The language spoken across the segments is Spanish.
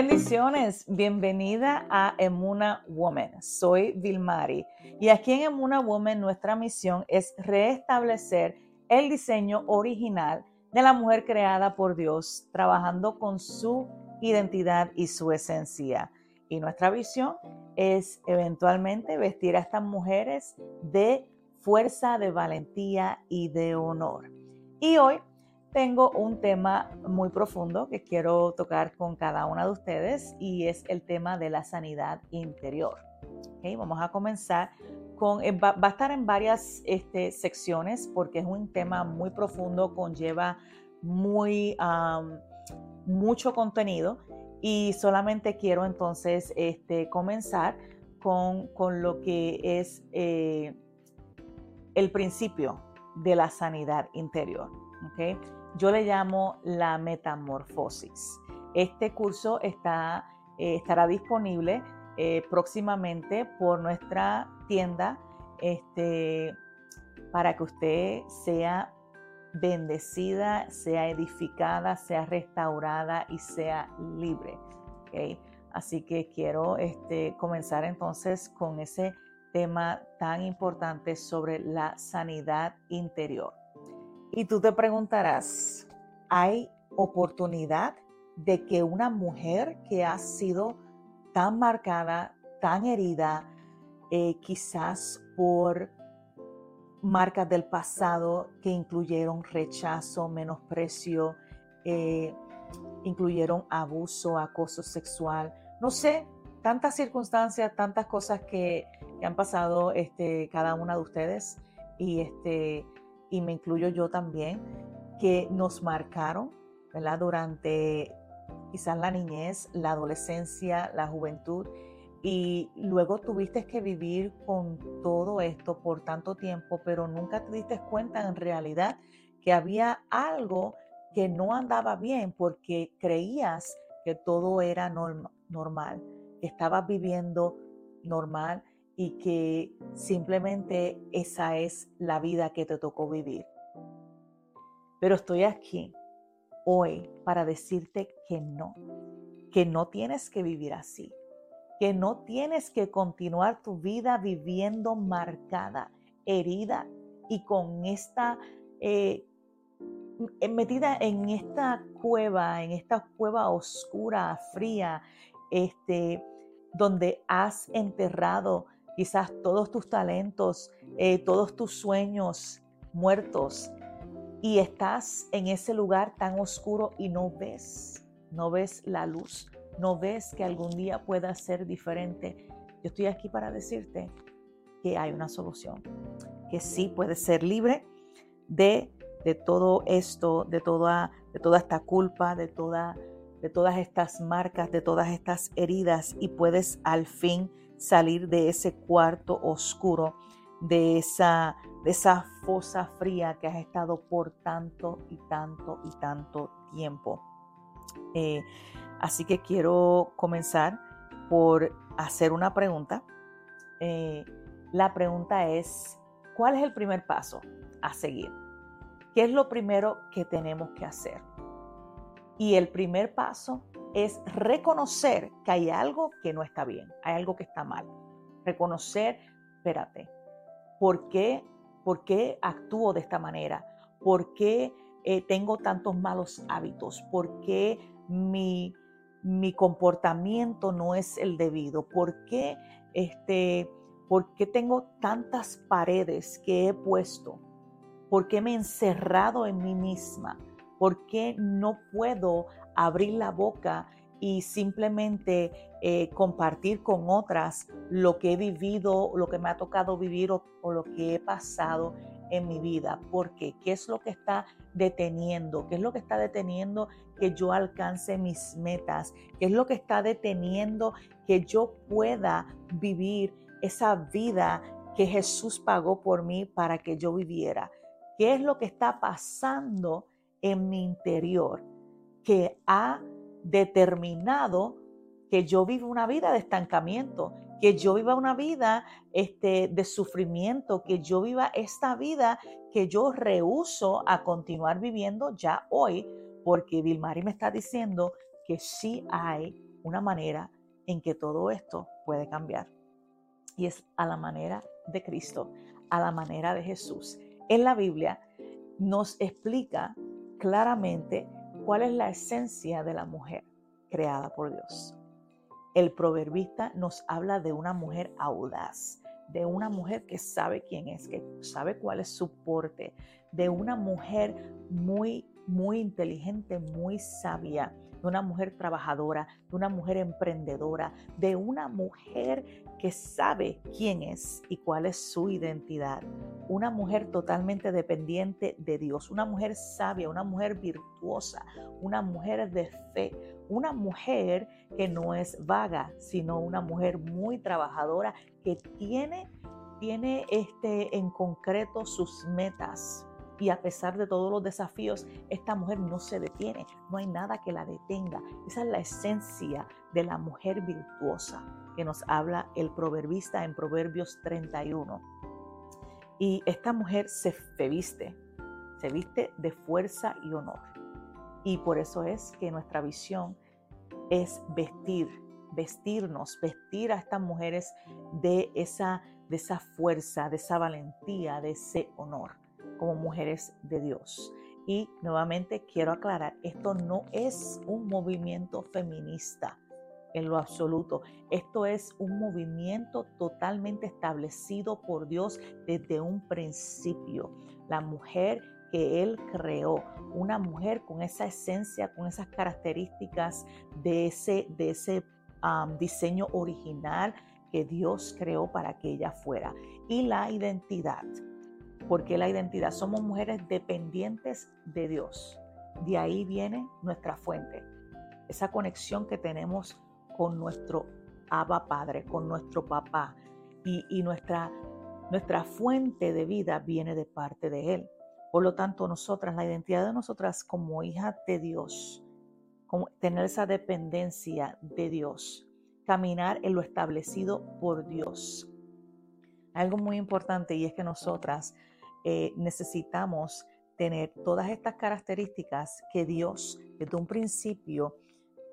Bendiciones, bienvenida a Emuna Woman. Soy Vilmari y aquí en Emuna Woman nuestra misión es restablecer el diseño original de la mujer creada por Dios, trabajando con su identidad y su esencia. Y nuestra visión es eventualmente vestir a estas mujeres de fuerza, de valentía y de honor. Y hoy tengo un tema muy profundo que quiero tocar con cada una de ustedes y es el tema de la sanidad interior. vamos a comenzar con, eh, va, a estar en varias este, secciones porque es un tema muy profundo, conlleva muy, mucho contenido y solamente quiero entonces este, comenzar con, lo que es eh, el principio de la sanidad interior. ¿okay? Yo le llamo la metamorfosis. Este curso está, eh, estará disponible eh, próximamente por nuestra tienda este, para que usted sea bendecida, sea edificada, sea restaurada y sea libre. Así que quiero este, comenzar entonces con ese tema tan importante sobre la sanidad interior. Y tú te preguntarás, ¿hay oportunidad de que una mujer que ha sido tan marcada, tan herida, eh, quizás por marcas del pasado que incluyeron rechazo, menosprecio, eh, incluyeron abuso, acoso sexual, no sé, tantas circunstancias, tantas cosas que, han pasado este, cada una de ustedes y este, y me incluyo yo también, que nos marcaron, ¿verdad? Durante quizás la niñez, la adolescencia, la juventud, y luego tuviste que vivir con todo esto por tanto tiempo, pero nunca te diste cuenta en realidad que había algo que no andaba bien porque creías que todo era normal, que estabas viviendo normal y que simplemente esa es la vida que te tocó vivir. Pero estoy aquí hoy para decirte que no, que no tienes que vivir así, que no tienes que continuar tu vida viviendo marcada, herida y con esta, eh, metida en esta cueva, en esta cueva oscura, fría, este, donde has enterrado quizás todos tus talentos, eh, todos tus sueños muertos y estás en ese lugar tan oscuro y no ves, no ves la luz, no ves que algún día pueda ser diferente. Yo estoy aquí para decirte que hay una solución, que sí puedes ser libre de, de todo esto, de toda, de toda esta culpa, de, toda, de todas estas marcas, de todas estas heridas y puedes al fin salir de ese cuarto oscuro, de esa, de esa fosa fría que has estado por tanto y tanto y tanto tiempo. Eh, así que quiero comenzar por hacer una pregunta. Eh, la pregunta es, ¿cuál es el primer paso a seguir? ¿Qué es lo primero que tenemos que hacer? Y el primer paso es reconocer que hay algo que no está bien, hay algo que está mal. Reconocer, espérate, ¿por qué, por qué actúo de esta manera? ¿Por qué eh, tengo tantos malos hábitos? ¿Por qué mi, mi comportamiento no es el debido? ¿Por qué, este, ¿Por qué tengo tantas paredes que he puesto? ¿Por qué me he encerrado en mí misma? ¿Por qué no puedo abrir la boca y simplemente eh, compartir con otras lo que he vivido, lo que me ha tocado vivir o, lo que he pasado en mi vida. ¿Por qué? ¿Qué es lo que está deteniendo? ¿Qué es lo que está deteniendo que yo alcance mis metas? ¿Qué es lo que está deteniendo que yo pueda vivir esa vida que Jesús pagó por mí para que yo viviera? ¿Qué es lo que está pasando en mi interior que ha determinado que yo viva una vida de estancamiento, que yo viva una vida este, de sufrimiento, que yo viva esta vida que yo rehuso a continuar viviendo ya hoy, porque Vilmari me está diciendo que sí hay una manera en que todo esto puede cambiar. Y es a la manera de Cristo, a la manera de Jesús. En la Biblia nos explica claramente cuál es la esencia de la mujer creada por Dios. El proverbista nos habla de una mujer audaz, de una mujer que sabe quién es, que sabe cuál es su porte, de una mujer muy, muy inteligente, muy sabia, de una mujer trabajadora, de una mujer emprendedora, de una mujer que sabe quién es y cuál es su identidad. Una mujer totalmente dependiente de Dios, una mujer sabia, una mujer virtuosa, una mujer de fe, una mujer que no es vaga, sino una mujer muy trabajadora que tiene tiene este en concreto sus metas y a pesar de todos los desafíos, esta mujer no se detiene, no hay nada que la detenga. Esa es la esencia de la mujer virtuosa que nos habla el proverbista en Proverbios 31. Y esta mujer se viste, se viste de fuerza y honor. Y por eso es que nuestra visión es vestir, vestirnos, vestir a estas mujeres de esa, de esa fuerza, de esa valentía, de ese honor como mujeres de Dios. Y nuevamente quiero aclarar, esto no es un movimiento feminista en lo absoluto. Esto es un movimiento totalmente establecido por Dios desde un principio. La mujer que Él creó, una mujer con esa esencia, con esas características de ese, de ese diseño original que Dios creó para que ella fuera. Y la identidad porque la identidad somos mujeres dependientes de Dios. De ahí viene nuestra fuente, esa conexión que tenemos con nuestro Abba Padre, con nuestro papá. Y, nuestra, nuestra fuente de vida viene de parte de Él. Por lo tanto, nosotras, la identidad de nosotras como hijas de Dios, como tener esa dependencia de Dios, caminar en lo establecido por Dios. Algo muy importante y es que nosotras eh, necesitamos tener todas estas características que Dios desde un principio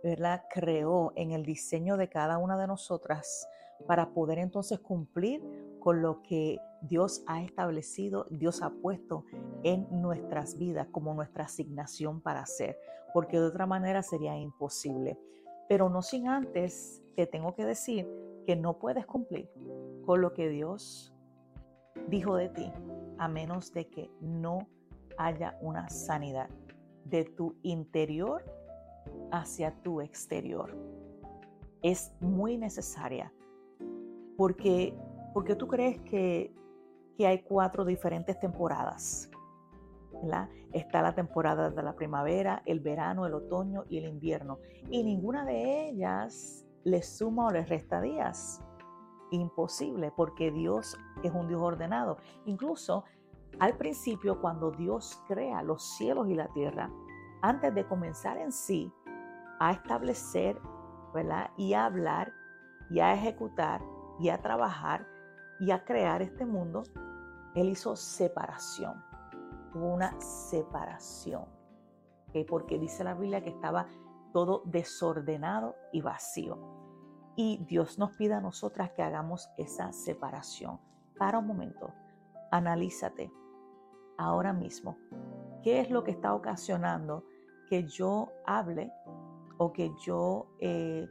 ¿verdad? creó en el diseño de cada una de nosotras para poder entonces cumplir con lo que Dios ha establecido, Dios ha puesto en nuestras vidas como nuestra asignación para hacer, porque de otra manera sería imposible. Pero no sin antes te tengo que decir que no puedes cumplir con lo que Dios dijo de ti a menos de que no haya una sanidad de tu interior hacia tu exterior. Es muy necesaria porque, porque tú crees que, que hay cuatro diferentes temporadas. Está la temporada de la primavera, el verano, el otoño y el invierno. Y ninguna de ellas le suma o le resta días imposible porque Dios es un Dios ordenado. Incluso al principio, cuando Dios crea los cielos y la tierra, antes de comenzar en sí a establecer, ¿verdad? Y a hablar, y a ejecutar, y a trabajar, y a crear este mundo, Él hizo separación. Hubo una separación. Porque dice la Biblia que estaba todo desordenado y vacío. Y Dios nos pide a nosotras que hagamos esa separación. Para un momento, analízate ahora mismo. ¿Qué es lo que está ocasionando que yo hable o que yo eh,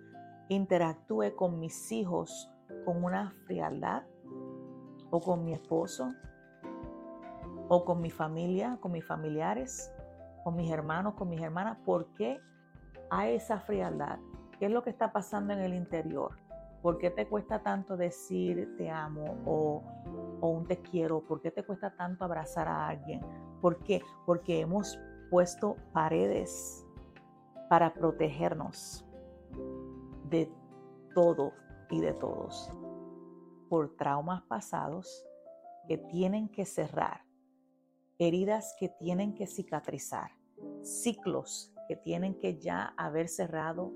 interactúe con mis hijos con una frialdad? ¿O con mi esposo? ¿O con mi familia, con mis familiares? ¿Con mis hermanos, con mis hermanas? ¿Por qué hay esa frialdad? ¿Qué es lo que está pasando en el interior? ¿Por qué te cuesta tanto decir te amo o, un te quiero? ¿Por qué te cuesta tanto abrazar a alguien? ¿Por qué? Porque hemos puesto paredes para protegernos de todo y de todos por traumas pasados que tienen que cerrar, heridas que tienen que cicatrizar, ciclos que tienen que ya haber cerrado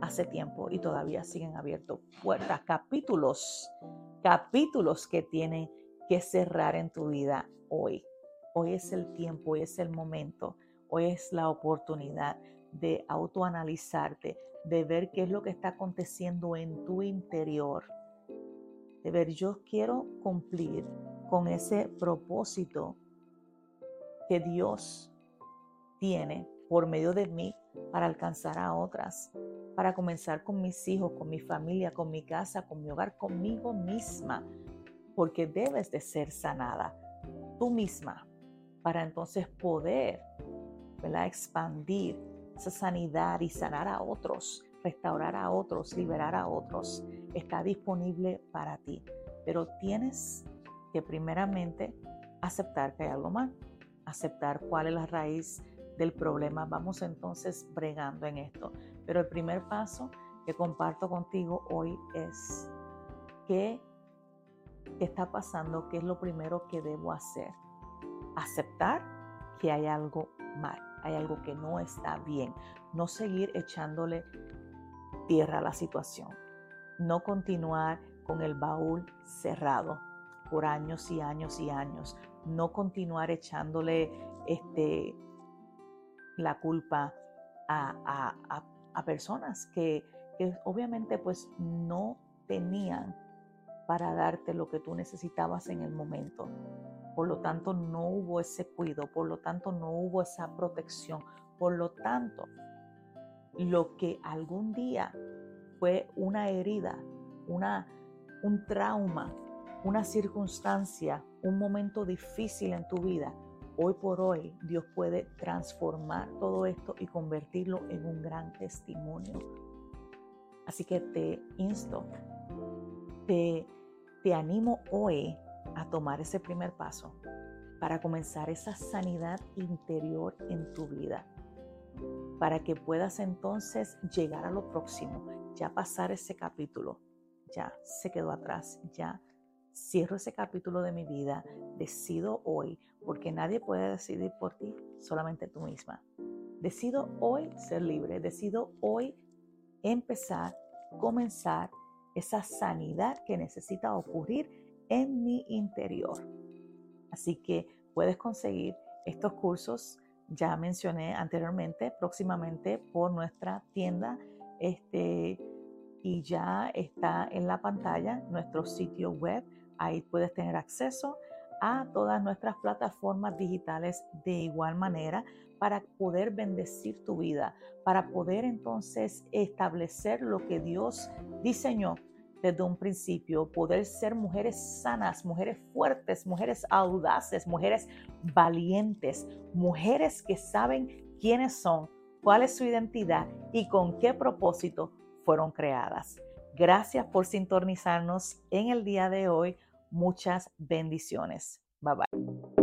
hace tiempo y todavía siguen abiertos puertas, capítulos, capítulos que tienen que cerrar en tu vida hoy. Hoy es el tiempo, hoy es el momento, hoy es la oportunidad de autoanalizarte, de ver qué es lo que está aconteciendo en tu interior, de ver yo quiero cumplir con ese propósito que Dios tiene por medio de mí para alcanzar a otras, para comenzar con mis hijos, con mi familia, con mi casa, con mi hogar, conmigo misma, porque debes de ser sanada tú misma para entonces poder ¿verdad? expandir esa sanidad y sanar a otros, restaurar a otros, liberar a otros. Está disponible para ti, pero tienes que primeramente aceptar que hay algo mal, aceptar cuál es la raíz del problema. Vamos entonces bregando en esto. Pero el primer paso que comparto contigo hoy es qué está pasando, qué es lo primero que debo hacer. Aceptar que hay algo mal, hay algo que no está bien. No seguir echándole tierra a la situación. No continuar con el baúl cerrado por años y años y años. No continuar echándole este, la culpa a, personas que, que, obviamente pues no tenían para darte lo que tú necesitabas en el momento. Por lo tanto, no hubo ese cuidado, por lo tanto, no hubo esa protección. Por lo tanto, lo que algún día fue una herida, una, un trauma, una circunstancia, un momento difícil en tu vida, hoy por hoy Dios puede transformar todo esto y convertirlo en un gran testimonio. Así que te insto, te, te animo hoy a tomar ese primer paso para comenzar esa sanidad interior en tu vida, para que puedas entonces llegar a lo próximo, ya pasar ese capítulo, ya se quedó atrás, ya cierro ese capítulo de mi vida, decido hoy, porque nadie puede decidir por ti, solamente tú misma. Decido hoy ser libre, decido hoy empezar, comenzar esa sanidad que necesita ocurrir en mi interior. Así que puedes conseguir estos cursos, ya mencioné anteriormente, próximamente por nuestra tienda. Este, y ya está en la pantalla nuestro sitio web Ahí puedes tener acceso a todas nuestras plataformas digitales de igual manera para poder bendecir tu vida, para poder entonces establecer lo que Dios diseñó desde un principio, poder ser mujeres sanas, mujeres fuertes, mujeres audaces, mujeres valientes, mujeres que saben quiénes son, cuál es su identidad y con qué propósito fueron creadas. Gracias por sintonizarnos en el día de hoy. Muchas bendiciones. Bye bye.